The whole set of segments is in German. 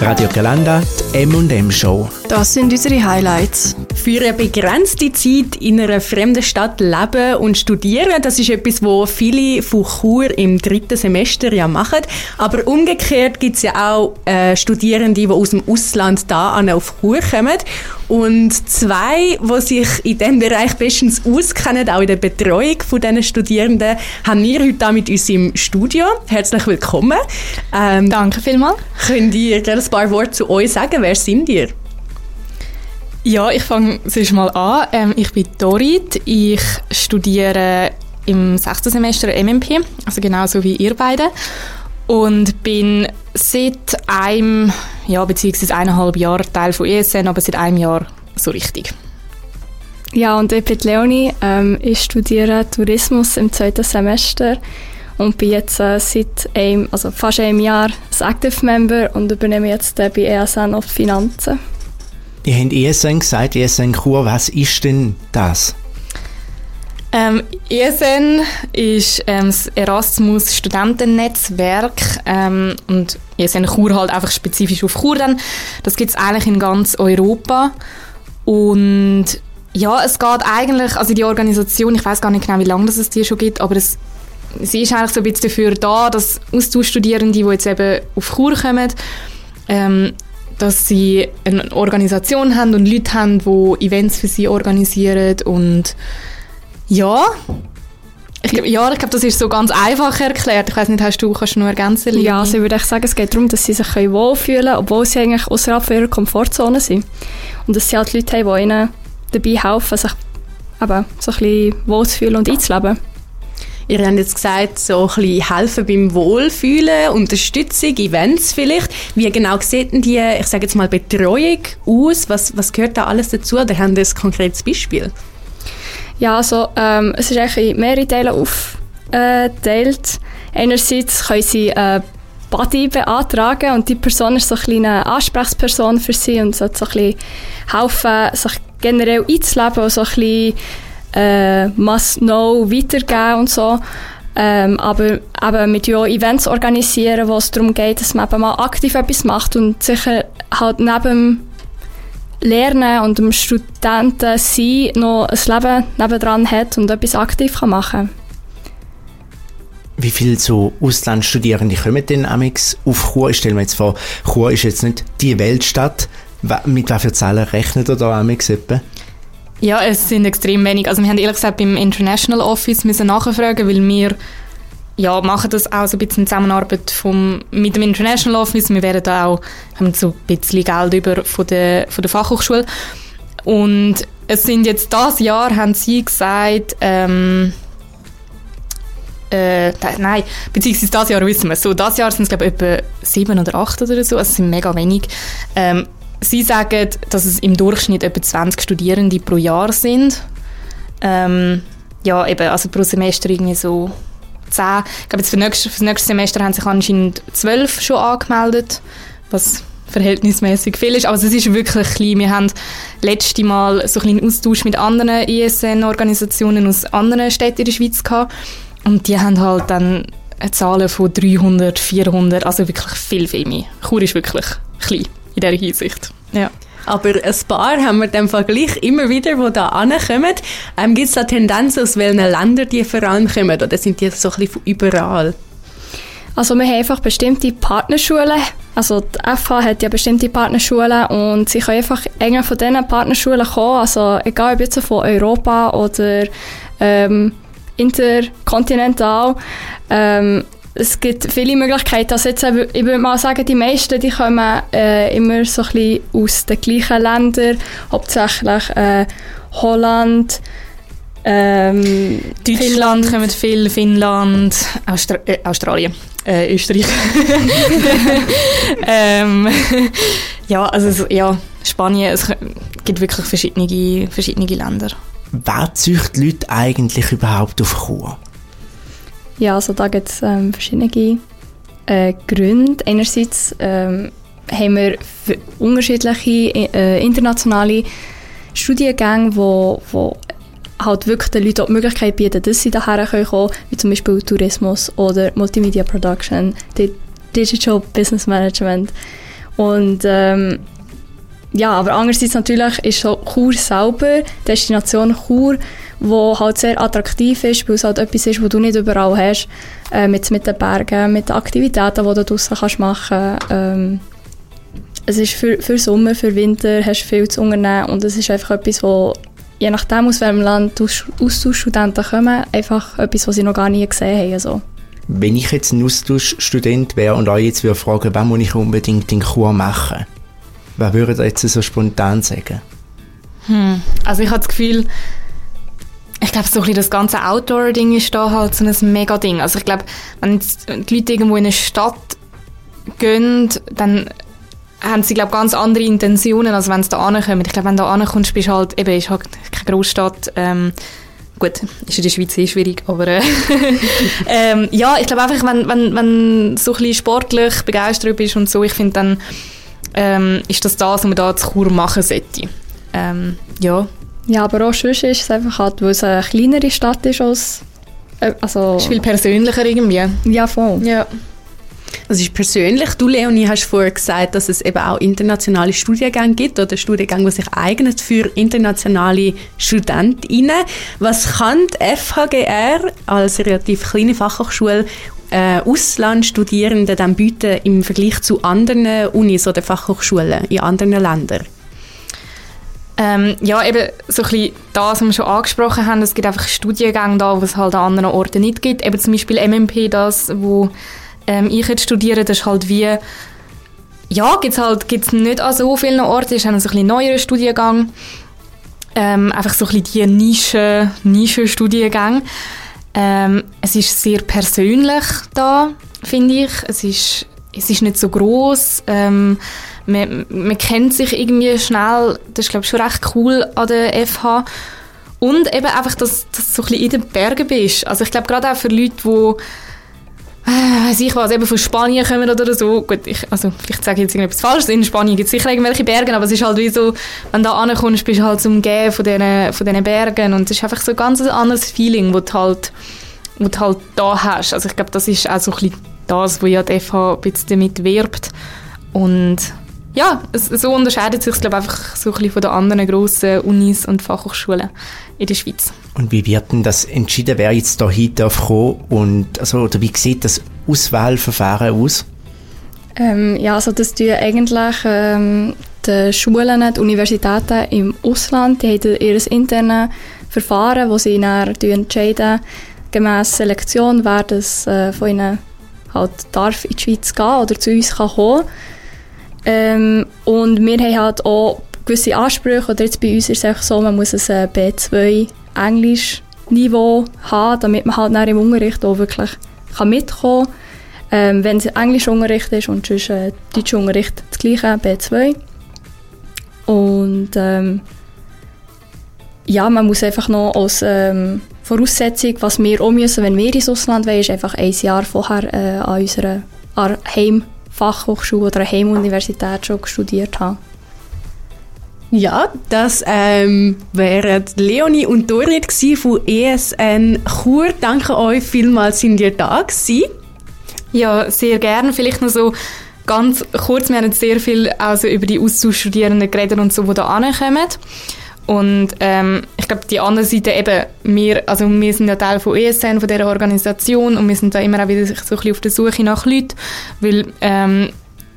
Radio Galanda, die M&M Show. Das sind unsere Highlights. Für eine begrenzte Zeit in einer fremden Stadt leben und studieren, das ist etwas, wo viele von Chur im dritten Semester ja machen. Aber umgekehrt gibt es ja auch äh, Studierende, die aus dem Ausland da auf Chur kommen. Und zwei, die sich in diesem Bereich bestens auskennen, auch in der Betreuung von diesen Studierenden, haben wir heute hier mit uns im Studio. Herzlich willkommen. Ähm, Danke vielmals. Könnt ihr ein paar Worte zu euch sagen? Wer sind ihr? Ja, ich fange zuerst mal an. Ähm, ich bin Dorit. Ich studiere im sechsten Semester MMP, also genauso wie ihr beide. Und bin seit einem, ja, beziehungsweise eineinhalb Jahren Teil von ESN, aber seit einem Jahr so richtig. Ja, und ich bin Leonie. Ähm, ich studiere Tourismus im zweiten Semester und bin jetzt äh, seit einem, also fast einem Jahr ein Active Member und übernehme jetzt äh, bei ESN auf Finanzen. Ihr habt ESN gesagt, ESN Chur, was ist denn das? Ähm, ESN ist ähm, das Erasmus Studentennetzwerk ähm, und ESN Chur halt einfach spezifisch auf Chur dann. Das gibt es eigentlich in ganz Europa und ja, es geht eigentlich, also die Organisation, ich weiß gar nicht genau, wie lange das es die schon gibt, aber es, sie ist eigentlich so ein bisschen dafür da, dass Austauschstudierende, die jetzt eben auf Chur kommen, ähm, dass sie eine Organisation haben und Leute haben, die Events für sie organisieren und ja, ich glaub, ja, ich glaube, das ist so ganz einfach erklärt. Ich weiß nicht, hast du, kannst du nur ergänzen? Ja, also ich würde sagen, es geht darum, dass sie sich wohlfühlen können, obwohl sie eigentlich außerhalb ihrer Komfortzone sind. Und dass sie halt Leute haben, die ihnen dabei helfen, sich eben so ein bisschen wohlzufühlen und einzuleben. Ihr habt jetzt gesagt, so ein bisschen helfen beim Wohlfühlen, Unterstützung, Events vielleicht. Wie genau sieht denn die, ich sage jetzt mal, Betreuung aus? Was, was gehört da alles dazu? Oder haben Sie ein konkretes Beispiel? Ja, also ähm, es ist eigentlich in mehrere Teile aufgeteilt. Einerseits können Sie äh, Buddy beantragen und die Person ist so eine kleine Ansprechperson für Sie und sollte so ein bisschen helfen, sich generell einzuleben und so ein bisschen äh, Must-Know weitergeben und so. Ähm, aber eben mit ja Events organisieren, wo es darum geht, dass man eben mal aktiv etwas macht und sicher halt neben dem Lernen und dem Studenten sein noch ein Leben nebendran hat und etwas aktiv kann machen Wie viele so Auslandsstudierende kommen denn amix auf Chur? Ich stelle mir jetzt vor, Chur ist jetzt nicht die Weltstadt. Mit welchen Zahlen rechnet ihr da amix etwa? Ja, es sind extrem wenig. Also wir haben ehrlich gesagt beim International Office müssen nachfragen, weil wir ja, machen das auch so ein bisschen in Zusammenarbeit vom, mit dem International Office. Wir werden da auch, haben so ein bisschen Geld über von der, von der Fachhochschule. Und es sind jetzt das Jahr, haben sie gesagt, ähm, äh, nein, beziehungsweise das Jahr wissen wir so, das Jahr sind es glaube ich etwa sieben oder acht oder so, also es sind mega wenig. Ähm, Sie sagen, dass es im Durchschnitt etwa 20 Studierende pro Jahr sind. Ähm, ja, eben, also pro Semester irgendwie so 10. Ich glaube, jetzt für, nächstes, für das nächste Semester haben sich anscheinend 12 schon angemeldet, was verhältnismäßig viel ist, aber es ist wirklich klein. Wir haben letzte Mal so einen Austausch mit anderen ISN-Organisationen aus anderen Städten in der Schweiz gehabt und die haben halt dann Zahlen von 300, 400, also wirklich viel, viel mehr. Chur ist wirklich klein in dieser Hinsicht. Ja. Aber ein paar haben wir im Vergleich immer wieder, die da ankommen. Ähm, Gibt es da Tendenzen, aus welchen Ländern die vor allem kommen? Oder sind die so ein bisschen von überall? Also wir haben einfach bestimmte Partnerschulen. Also die FH hat ja bestimmte Partnerschulen und sie können einfach eng von diesen Partnerschulen kommen. Also egal ob jetzt von Europa oder ähm, interkontinental. Ähm, es gibt viele Möglichkeiten. Also jetzt, ich würde mal sagen, die meisten die kommen äh, immer so ein bisschen aus den gleichen Ländern, hauptsächlich äh, Holland, ähm, Deutschland Finnland. kommen viel, Finnland, Austra äh, Australien, äh, Österreich. ähm, ja, also ja, Spanien, es gibt wirklich verschiedene, verschiedene Länder. Wer züchtet Leute eigentlich überhaupt auf Chur? Ja, also da gibt es ähm, verschiedene äh, Gründe. Einerseits ähm, haben wir unterschiedliche äh, internationale Studiengänge, wo, wo halt wirklich den Leuten die Möglichkeit bieten, dass sie daher kommen wie zum Beispiel Tourismus oder Multimedia Production, Digital Business Management. Und ähm, ja, aber andererseits natürlich ist so Chur selber, Destination Chur, wo halt sehr attraktiv ist, weil es halt etwas ist, was du nicht überall hast, äh, mit, mit den Bergen, mit den Aktivitäten, die du draussen kannst machen ähm, es ist für, für Sommer, für Winter hast du viel zu unternehmen und es ist einfach etwas, wo je nachdem aus welchem Land Austauschstudenten kommen, einfach etwas, was sie noch gar nie gesehen haben. Also. Wenn ich jetzt ein Austauschstudent wäre und euch jetzt würde fragen, was muss ich unbedingt in Chur machen? Was würdet ihr jetzt so spontan sagen? Hm. Also ich habe das Gefühl, ich glaube, so das ganze Outdoor-Ding ist da halt so ein Mega-Ding. Also ich glaube, wenn die Leute irgendwo in eine Stadt gehen, dann haben sie, glaube ganz andere Intentionen, als wenn sie da ankommen. Ich glaube, wenn du da ankommst, bist halt, eben, ist halt keine Großstadt. Ähm, gut, ist in der Schweiz eh schwierig, aber äh, ähm, ja, ich glaube einfach, wenn, wenn, wenn so ein sportlich begeistert bist und so, ich finde, dann ähm, ist das das, was man da zu Chur machen sollte. Ähm, ja. Ja, aber auch sonst ist es einfach halt, weil es eine kleinere Stadt ist als... Äh, also, ist viel persönlicher irgendwie. Ja, voll. Ja. Also ist persönlich, du Leonie hast vorher gesagt, dass es eben auch internationale Studiengänge gibt oder Studiengänge, die sich eignet für internationale Studentinnen. Was kann die FHGR als relativ kleine Fachhochschule äh, Auslandsstudierenden dann bieten im Vergleich zu anderen Unis oder Fachhochschulen in anderen Ländern? Ähm, ja, eben so ein bisschen das, was wir schon angesprochen haben, es gibt einfach Studiengänge da, wo es halt an anderen Orten nicht gibt. Eben zum Beispiel MMP, das, wo ähm, ich jetzt studiere, das ist halt wie, ja, gibt es halt gibt's nicht an so vielen Orten, es ist ein ein neuerer Studiengang, ähm, einfach so ein bisschen die Nische, Nische-Studiengänge. Ähm, es ist sehr persönlich da, finde ich. Es ist, es ist nicht so groß. Man, man kennt sich irgendwie schnell. Das ist, glaube ich, schon recht cool an der FH. Und eben einfach, dass, dass du so ein bisschen in den Bergen bist. Also ich glaube, gerade auch für Leute, die äh, weiß ich was, eben von Spanien kommen oder so. Gut, ich, also vielleicht sage ich jetzt irgendetwas Falsches. In Spanien gibt es sicher irgendwelche Berge, aber es ist halt wie so, wenn du da ankommst, bist du halt zum Gehen von diesen, von diesen Bergen und es ist einfach so ein ganz anderes Feeling, das du halt, du halt da hast. Also ich glaube, das ist auch so ein bisschen das, wo ja die FH ein bisschen damit wirbt. Und ja, es, so unterscheidet sich glaube einfach so ein bisschen von den anderen grossen Unis und Fachhochschulen in der Schweiz. Und wie wird denn das entschieden, wer jetzt da hin darf kommen? Und, also, oder wie sieht das Auswahlverfahren aus? Ähm, ja, also das tun eigentlich ähm, die Schulen, die Universitäten im Ausland, die haben ihr internes Verfahren, wo sie dann entscheiden, gemäß Selektion, wer das äh, von ihnen halt darf in die Schweiz gehen oder zu uns kann kommen. Ähm, und wir haben halt auch gewisse Ansprüche, oder jetzt bei uns ist es einfach so, man muss ein äh, B2 Englisch-Niveau haben, damit man halt im Unterricht auch wirklich kann mitkommen kann. Ähm, wenn es Englischunterricht ist und sonst äh, Deutschunterricht das gleiche, B2. Und ähm, ja, man muss einfach noch als ähm, Voraussetzung, was wir auch müssen, wenn wir ins Ausland wollen, ist einfach ein Jahr vorher äh, an unserer Heimfachhochschule oder Heimuniversität schon studiert haben. Ja, das ähm, wären Leonie und Dorit von ESN Chur. Danke euch vielmals, sind ihr da gewesen. Ja, sehr gerne. Vielleicht noch so ganz kurz. Wir haben jetzt sehr viel also über die Austauschstudierenden geredet und so, die da ankommen. Und ähm, ich glaube, die andere Seite eben, wir, also wir sind ja Teil von ESN, von dieser Organisation und wir sind da immer auch wieder so ein bisschen auf der Suche nach Leuten, weil ähm,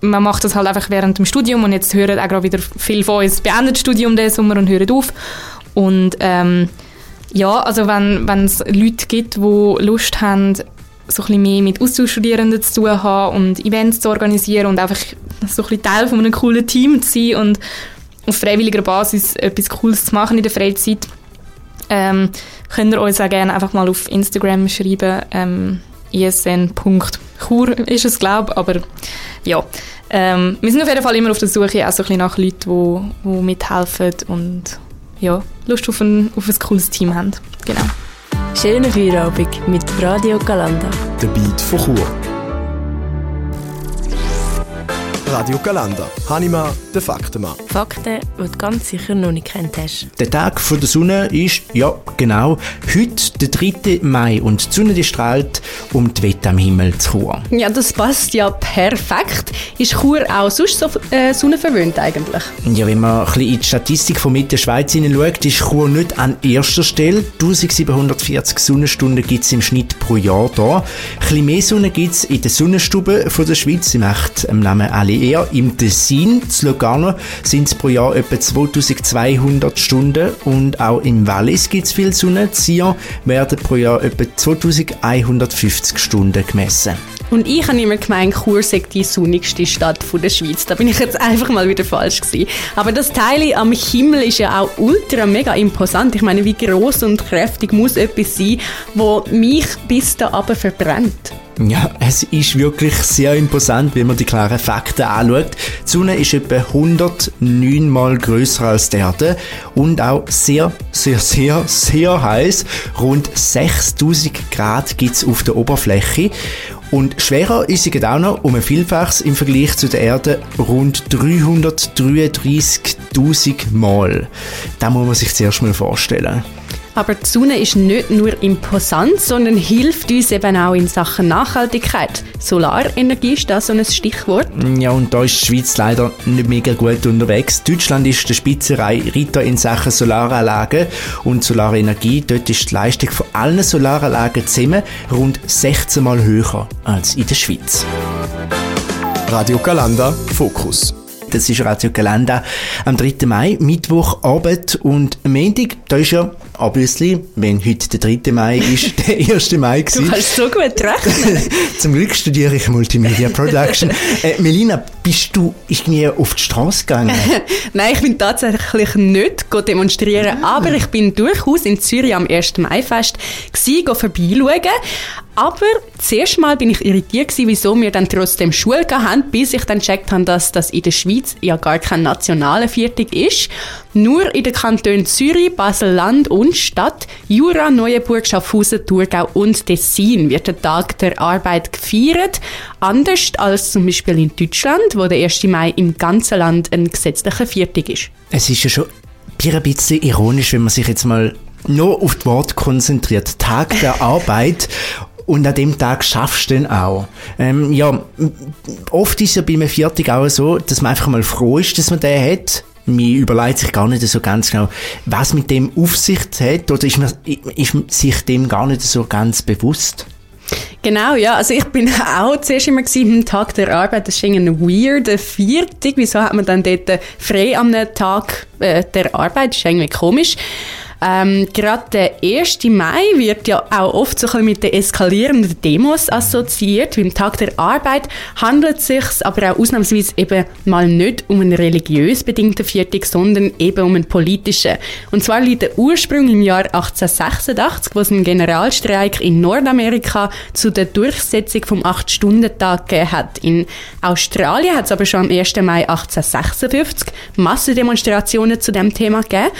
man macht das halt einfach während dem Studium und jetzt hören auch gerade wieder viele von uns beendet das Studium diesen Sommer und hören auf. Und ähm, ja, also wenn es Leute gibt, die Lust haben, so ein bisschen mehr mit Austauschstudierenden zu tun haben und Events zu organisieren und einfach so ein bisschen Teil von einem coolen Team zu sein und auf freiwilliger Basis etwas Cooles zu machen in der Freizeit, ähm, könnt ihr uns auch gerne einfach mal auf Instagram schreiben. Ähm, isn.chur ist es, glaube ich, aber ja. Ähm, wir sind auf jeden Fall immer auf der Suche auch so ein nach Leuten, die, die mithelfen und ja, Lust auf ein, auf ein cooles Team haben. Genau. Schönen Feierabend mit Radio Galanda. Der Beat von Chur. Radio Galanda. Hanima, der Faktenmann. Fakten, die du ganz sicher noch nicht kennt hast. Der Tag von der Sonne ist, ja genau, heute der 3. Mai und die Sonne die strahlt, um die Wette am Himmel zu Chur. Ja, das passt ja perfekt. Ist Chur auch sonst so äh, sonnenverwöhnt eigentlich? Ja, wenn man ein bisschen in die Statistik von Mitte Schweiz hineinschaut, ist Chur nicht an erster Stelle. 1740 Sonnenstunden gibt es im Schnitt pro Jahr da. Ein bisschen mehr Sonne gibt es in den Sonnenstuben von der Schweiz. Sie macht im Namen alle eher. Im Tessin, zu Lugano, sind es pro Jahr etwa 2200 Stunden und auch im Wallis gibt es viel Sonne. Sion werden pro Jahr etwa 2150 Stunden gemessen. Und ich habe immer gemeint, Chur sei die sonnigste Stadt der Schweiz. Da bin ich jetzt einfach mal wieder falsch gewesen. Aber das Teil am Himmel ist ja auch ultra mega imposant. Ich meine, wie groß und kräftig muss etwas sein, wo mich bis da aber verbrennt. Ja, es ist wirklich sehr imposant, wenn man die klaren Fakten anschaut. Die Sonne ist etwa 109 Mal größer als die Erde und auch sehr, sehr, sehr, sehr heiß. Rund 6000 Grad gibt es auf der Oberfläche. Und schwerer ist sie auch noch um ein Vielfaches im Vergleich zu der Erde rund 333.000 Mal. Das muss man sich zuerst mal vorstellen. Aber die Sonne ist nicht nur imposant, sondern hilft uns eben auch in Sachen Nachhaltigkeit. Solarenergie ist da so ein Stichwort. Ja, und da ist die Schweiz leider nicht mega gut unterwegs. Deutschland ist der Spitzenreiter in Sachen Solaranlagen und Solarenergie. Dort ist die Leistung von allen Solaranlagen zusammen rund 16 Mal höher als in der Schweiz. Radio Galanda, Fokus. Das ist Radio Galanda am 3. Mai, Mittwochabend und Montag, da ist ja obviously, wenn heute der 3. Mai ist, der 1. Mai gewesen. Du kannst so gut rechnen. Zum Glück studiere ich Multimedia Production. äh, Melina, bist du irgendwie auf die Straße gegangen? Nein, ich bin tatsächlich nicht demonstrieren, ah. aber ich bin durchaus in Zürich am 1. Mai-Fest gewesen, vorbeischauen. Aber zuerst mal bin ich irritiert gewesen, wieso wir dann trotzdem Schule haben, bis ich dann checkt habe, dass das in der Schweiz ja gar kein nationaler Viertag ist. Nur in den Kantonen Zürich, Basel-Land und Stadt, Jura, Neuenburg, Schaffhausen, Thurgau und Tessin wird der Tag der Arbeit gefeiert. Anders als zum Beispiel in Deutschland, wo der 1. Mai im ganzen Land ein gesetzlicher Viertag ist. Es ist ja schon ein bisschen ironisch, wenn man sich jetzt mal nur auf das Wort konzentriert. Tag der Arbeit und an dem Tag schaffst du dann auch. Ähm, ja, oft ist es ja bei einem Viertag auch so, dass man einfach mal froh ist, dass man den hat. Man überlegt sich gar nicht so ganz genau, was mit dem Aufsicht hat, oder ist man ist sich dem gar nicht so ganz bewusst. Genau, ja. Also ich bin auch zuerst immer am Tag der Arbeit, das ist ein weirder Viertag. Wieso hat man dann dort frei am Tag äh, der Arbeit? Das ist irgendwie komisch. Ähm, gerade der 1. Mai wird ja auch oft so ein bisschen mit den eskalierenden Demos assoziiert. Beim Tag der Arbeit handelt es sich aber auch ausnahmsweise eben mal nicht um einen religiös bedingten Viertag, sondern eben um einen politischen. Und zwar liegt der Ursprung im Jahr 1886, wo es einen Generalstreik in Nordamerika zu der Durchsetzung vom 8-Stunden-Tag gegeben hat. In Australien hat es aber schon am 1. Mai 1856 Massendemonstrationen zu dem Thema gegeben.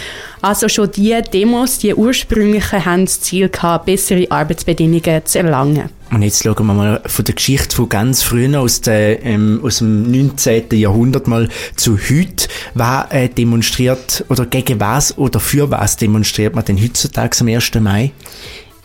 Also schon die Demos, die ursprünglichen, haben das Ziel gehabt, bessere Arbeitsbedingungen zu erlangen. Und jetzt schauen wir mal von der Geschichte von ganz früher aus, der, ähm, aus dem 19. Jahrhundert mal zu heute. Wer äh, demonstriert oder gegen was oder für was demonstriert man denn heutzutage am 1. Mai?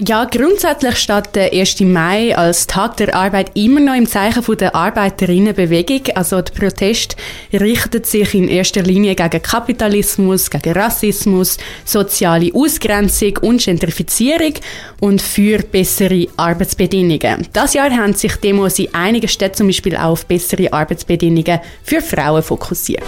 Ja, grundsätzlich steht der 1. Mai als Tag der Arbeit immer noch im Zeichen der Arbeiterinnenbewegung. Also der Protest richtet sich in erster Linie gegen Kapitalismus, gegen Rassismus, soziale Ausgrenzung und Gentrifizierung und für bessere Arbeitsbedingungen. Das Jahr haben sich Demos in einigen Städten zum Beispiel auch auf bessere Arbeitsbedingungen für Frauen fokussiert.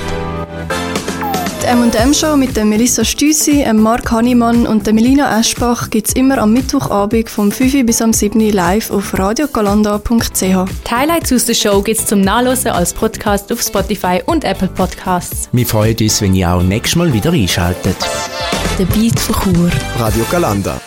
Die M&M-Show mit der Melissa Stüssi, Mark Hannemann und der Melina Eschbach gibt es immer am Mittwochabend vom 5 bis am 7 live auf radiogalanda.ch. Die Highlights aus der Show gibt es zum Nachlesen als Podcast auf Spotify und Apple Podcasts. Wir freuen uns, wenn ihr auch nächstes Mal wieder einschaltet. Der Beat von Chur. Radio Galanda.